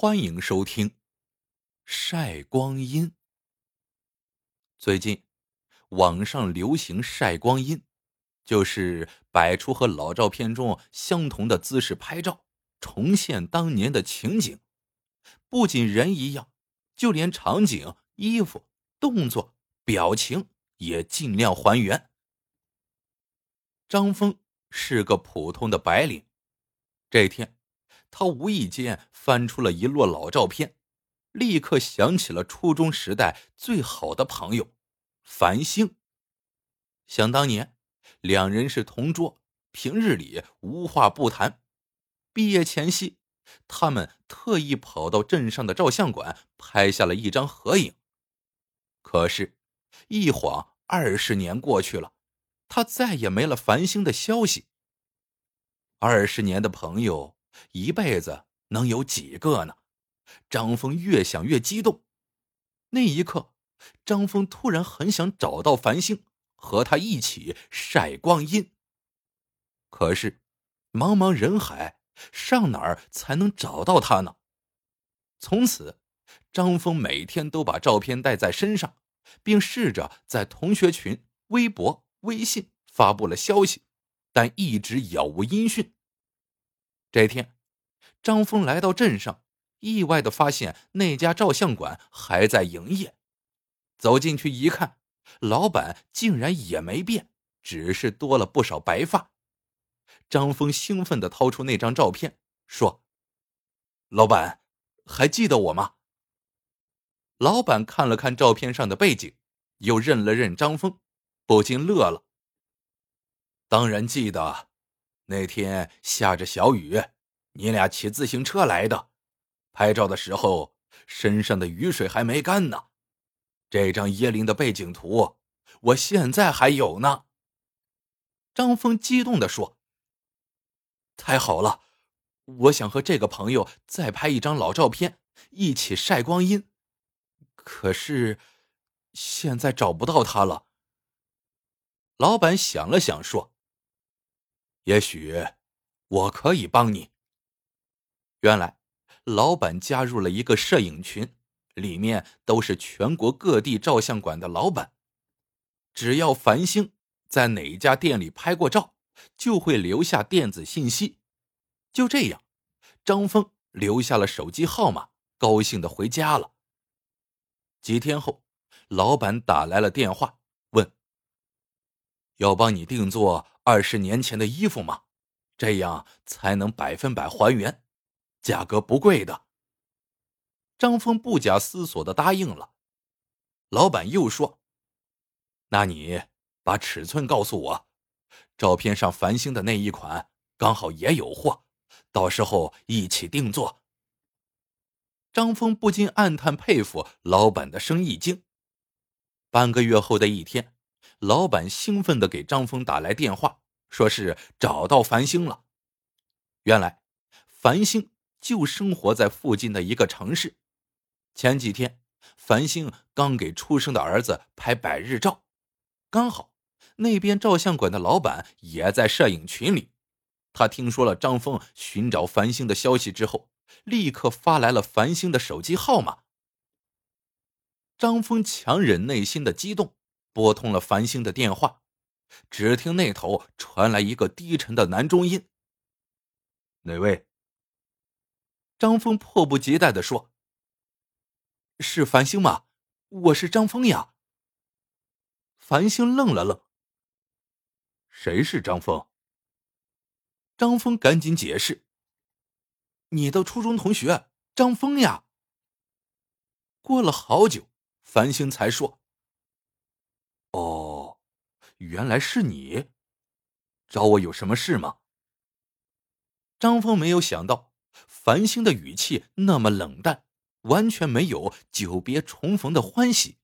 欢迎收听《晒光阴》。最近，网上流行“晒光阴”，就是摆出和老照片中相同的姿势拍照，重现当年的情景。不仅人一样，就连场景、衣服、动作、表情也尽量还原。张峰是个普通的白领，这天。他无意间翻出了一摞老照片，立刻想起了初中时代最好的朋友繁星。想当年，两人是同桌，平日里无话不谈。毕业前夕，他们特意跑到镇上的照相馆拍下了一张合影。可是，一晃二十年过去了，他再也没了繁星的消息。二十年的朋友。一辈子能有几个呢？张峰越想越激动。那一刻，张峰突然很想找到繁星，和他一起晒光阴。可是，茫茫人海，上哪儿才能找到他呢？从此，张峰每天都把照片带在身上，并试着在同学群、微博、微信发布了消息，但一直杳无音讯。这天，张峰来到镇上，意外的发现那家照相馆还在营业。走进去一看，老板竟然也没变，只是多了不少白发。张峰兴奋的掏出那张照片，说：“老板，还记得我吗？”老板看了看照片上的背景，又认了认张峰，不禁乐了。当然记得。那天下着小雨，你俩骑自行车来的，拍照的时候身上的雨水还没干呢。这张椰林的背景图，我现在还有呢。张峰激动的说：“太好了，我想和这个朋友再拍一张老照片，一起晒光阴。可是现在找不到他了。”老板想了想说。也许我可以帮你。原来，老板加入了一个摄影群，里面都是全国各地照相馆的老板。只要繁星在哪家店里拍过照，就会留下电子信息。就这样，张峰留下了手机号码，高兴的回家了。几天后，老板打来了电话，问：“要帮你定做。”二十年前的衣服吗？这样才能百分百还原，价格不贵的。张峰不假思索的答应了。老板又说：“那你把尺寸告诉我，照片上繁星的那一款刚好也有货，到时候一起定做。”张峰不禁暗叹佩服老板的生意经。半个月后的一天。老板兴奋的给张峰打来电话，说是找到繁星了。原来，繁星就生活在附近的一个城市。前几天，繁星刚给出生的儿子拍百日照，刚好那边照相馆的老板也在摄影群里。他听说了张峰寻找繁星的消息之后，立刻发来了繁星的手机号码。张峰强忍内心的激动。拨通了繁星的电话，只听那头传来一个低沉的男中音：“哪位？”张峰迫不及待的说：“是繁星吗？我是张峰呀。”繁星愣了愣：“谁是张峰？”张峰赶紧解释：“你的初中同学张峰呀。”过了好久，繁星才说。原来是你，找我有什么事吗？张峰没有想到繁星的语气那么冷淡，完全没有久别重逢的欢喜。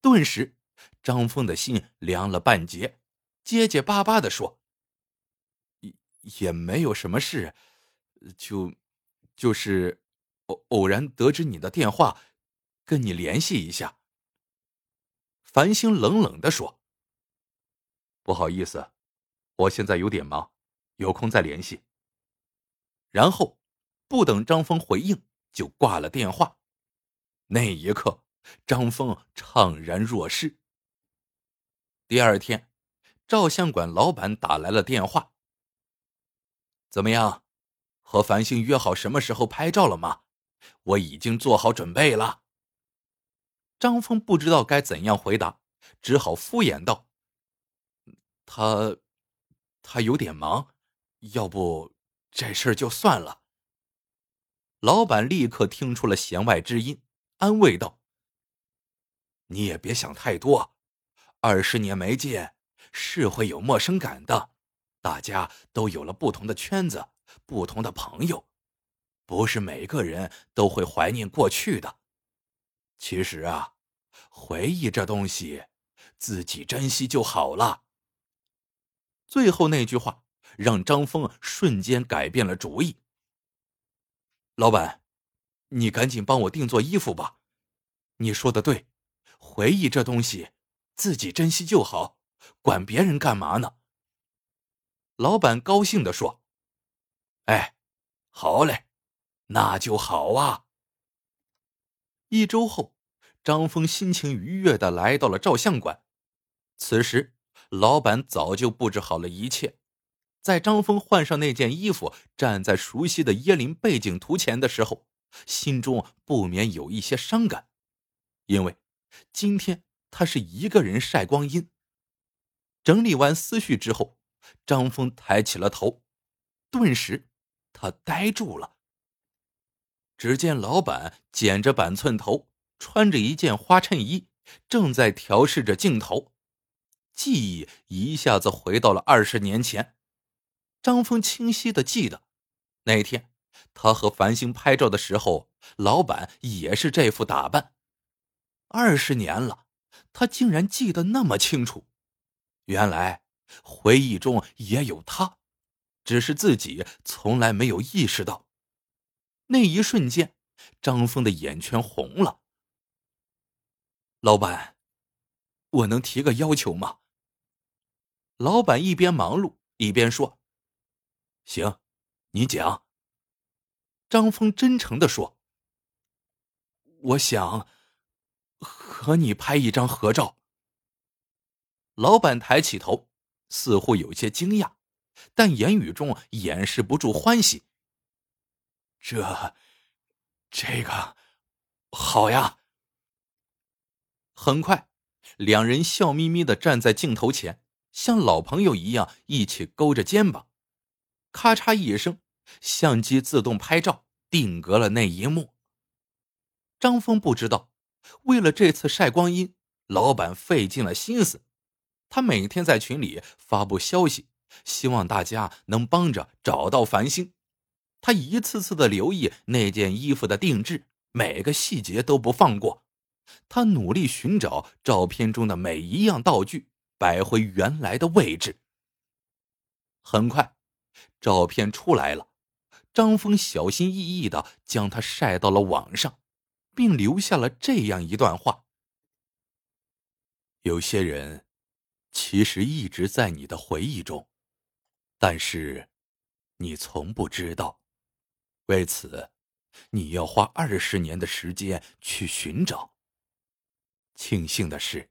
顿时，张峰的心凉了半截，结结巴巴的说：“也也没有什么事，就就是偶偶然得知你的电话，跟你联系一下。”繁星冷冷的说：“不好意思，我现在有点忙，有空再联系。”然后，不等张峰回应，就挂了电话。那一刻，张峰怅然若失。第二天，照相馆老板打来了电话。怎么样，和繁星约好什么时候拍照了吗？我已经做好准备了。张峰不知道该怎样回答，只好敷衍道：“他，他有点忙，要不这事儿就算了。”老板立刻听出了弦外之音，安慰道：“你也别想太多，二十年没见，是会有陌生感的。大家都有了不同的圈子，不同的朋友，不是每个人都会怀念过去的。其实啊。”回忆这东西，自己珍惜就好了。最后那句话让张峰瞬间改变了主意。老板，你赶紧帮我定做衣服吧。你说的对，回忆这东西，自己珍惜就好，管别人干嘛呢？老板高兴的说：“哎，好嘞，那就好啊。”一周后。张峰心情愉悦的来到了照相馆，此时老板早就布置好了一切。在张峰换上那件衣服，站在熟悉的椰林背景图前的时候，心中不免有一些伤感，因为今天他是一个人晒光阴。整理完思绪之后，张峰抬起了头，顿时他呆住了。只见老板剪着板寸头。穿着一件花衬衣，正在调试着镜头，记忆一下子回到了二十年前。张峰清晰的记得，那天他和繁星拍照的时候，老板也是这副打扮。二十年了，他竟然记得那么清楚。原来回忆中也有他，只是自己从来没有意识到。那一瞬间，张峰的眼圈红了。老板，我能提个要求吗？老板一边忙碌一边说：“行，你讲。”张峰真诚的说：“我想和你拍一张合照。”老板抬起头，似乎有些惊讶，但言语中掩饰不住欢喜。这，这个，好呀。很快，两人笑眯眯的站在镜头前，像老朋友一样一起勾着肩膀。咔嚓一声，相机自动拍照，定格了那一幕。张峰不知道，为了这次晒光阴，老板费尽了心思。他每天在群里发布消息，希望大家能帮着找到繁星。他一次次的留意那件衣服的定制，每个细节都不放过。他努力寻找照片中的每一样道具，摆回原来的位置。很快，照片出来了。张峰小心翼翼的将它晒到了网上，并留下了这样一段话：“有些人，其实一直在你的回忆中，但是，你从不知道。为此，你要花二十年的时间去寻找。”庆幸的是，